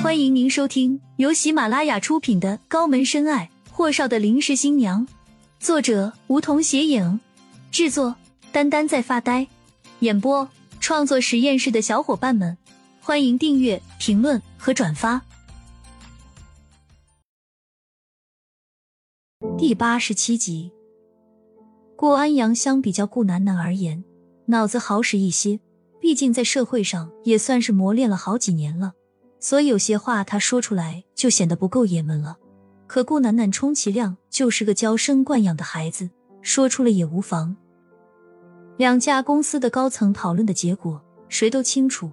欢迎您收听由喜马拉雅出品的《高门深爱：霍少的临时新娘》，作者梧桐斜影，制作丹丹在发呆，演播创作实验室的小伙伴们，欢迎订阅、评论和转发。第八十七集，顾安阳相比较顾楠楠而言，脑子好使一些，毕竟在社会上也算是磨练了好几年了。所以有些话他说出来就显得不够爷们了。可顾楠楠充其量就是个娇生惯养的孩子，说出了也无妨。两家公司的高层讨论的结果，谁都清楚。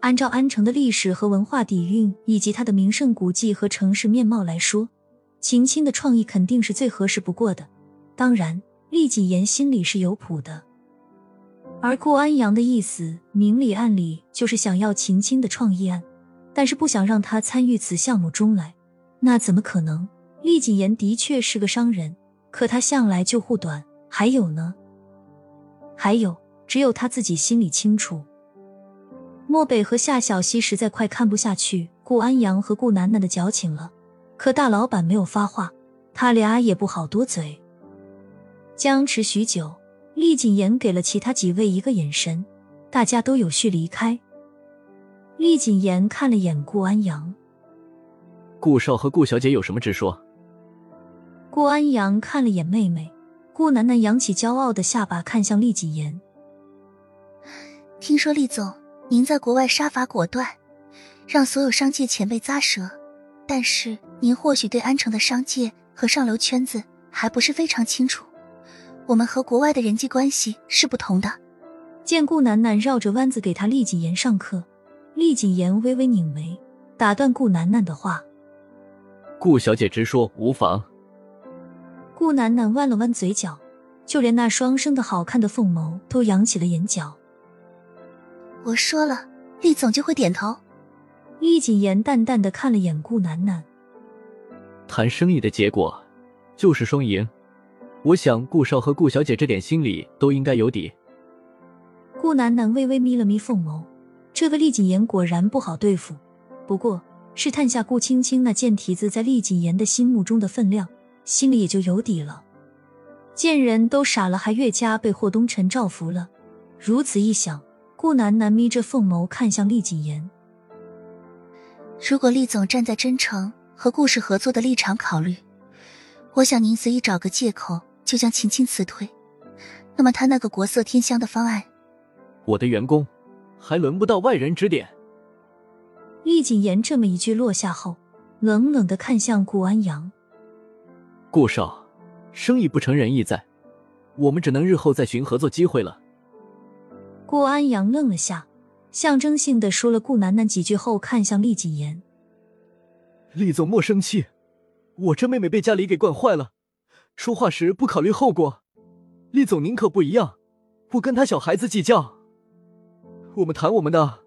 按照安城的历史和文化底蕴，以及它的名胜古迹和城市面貌来说，秦青的创意肯定是最合适不过的。当然，厉谨言心里是有谱的。而顾安阳的意思，明里暗里就是想要秦青的创意案。但是不想让他参与此项目中来，那怎么可能？厉谨言的确是个商人，可他向来就护短。还有呢？还有，只有他自己心里清楚。漠北和夏小溪实在快看不下去顾安阳和顾楠楠的矫情了，可大老板没有发话，他俩也不好多嘴。僵持许久，厉谨言给了其他几位一个眼神，大家都有序离开。厉谨言看了眼顾安阳，顾少和顾小姐有什么直说？顾安阳看了眼妹妹，顾楠楠扬起骄傲的下巴看向厉谨言。听说厉总您在国外杀伐果断，让所有商界前辈咂舌，但是您或许对安城的商界和上流圈子还不是非常清楚。我们和国外的人际关系是不同的。见顾楠楠绕着弯子给他厉谨言上课。厉谨言微微拧眉，打断顾楠楠的话：“顾小姐直说无妨。”顾楠楠弯了弯嘴角，就连那双生的好看的凤眸都扬起了眼角。我说了，厉总就会点头。厉谨言淡淡的看了眼顾楠楠：“谈生意的结果就是双赢，我想顾少和顾小姐这点心里都应该有底。”顾楠楠微微眯了眯凤眸。这个厉谨言果然不好对付，不过试探下顾青青那贱蹄子在厉谨言的心目中的分量，心里也就有底了。见人都傻了，还越加被霍东辰照服了。如此一想，顾楠楠眯着凤眸看向厉谨言：“如果厉总站在真诚和顾氏合作的立场考虑，我想您随意找个借口就将秦青辞退，那么他那个国色天香的方案，我的员工。”还轮不到外人指点。厉谨言这么一句落下后，冷冷的看向顾安阳。顾少，生意不成仁义在，我们只能日后再寻合作机会了。顾安阳愣了下，象征性的说了顾楠楠几句后，看向厉谨言。厉总莫生气，我这妹妹被家里给惯坏了，说话时不考虑后果。厉总您可不一样，不跟他小孩子计较。我们谈我们的。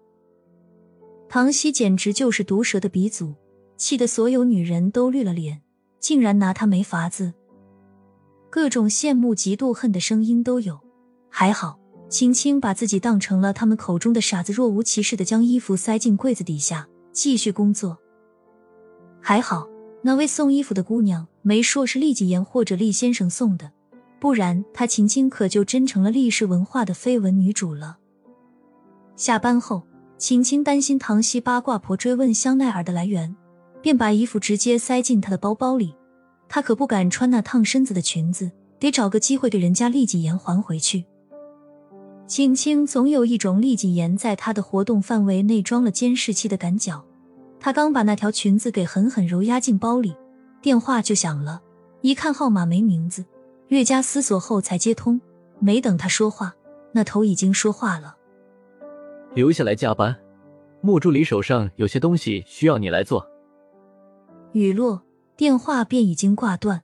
唐熙简直就是毒蛇的鼻祖，气得所有女人都绿了脸，竟然拿他没法子。各种羡慕、嫉妒、恨的声音都有。还好，青青把自己当成了他们口中的傻子，若无其事的将衣服塞进柜子底下，继续工作。还好，那位送衣服的姑娘没说是厉谨言或者厉先生送的，不然她秦青可就真成了厉氏文化的绯闻女主了。下班后，秦青担心唐熙八卦婆追问香奈儿的来源，便把衣服直接塞进她的包包里。她可不敢穿那烫身子的裙子，得找个机会给人家厉谨言还回去。青青总有一种厉谨言在她的活动范围内装了监视器的赶脚。她刚把那条裙子给狠狠揉压进包里，电话就响了。一看号码没名字，略加思索后才接通。没等她说话，那头已经说话了。留下来加班，莫助理手上有些东西需要你来做。雨落，电话便已经挂断。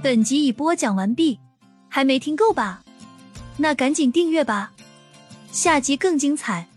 本集已播讲完毕，还没听够吧？那赶紧订阅吧，下集更精彩。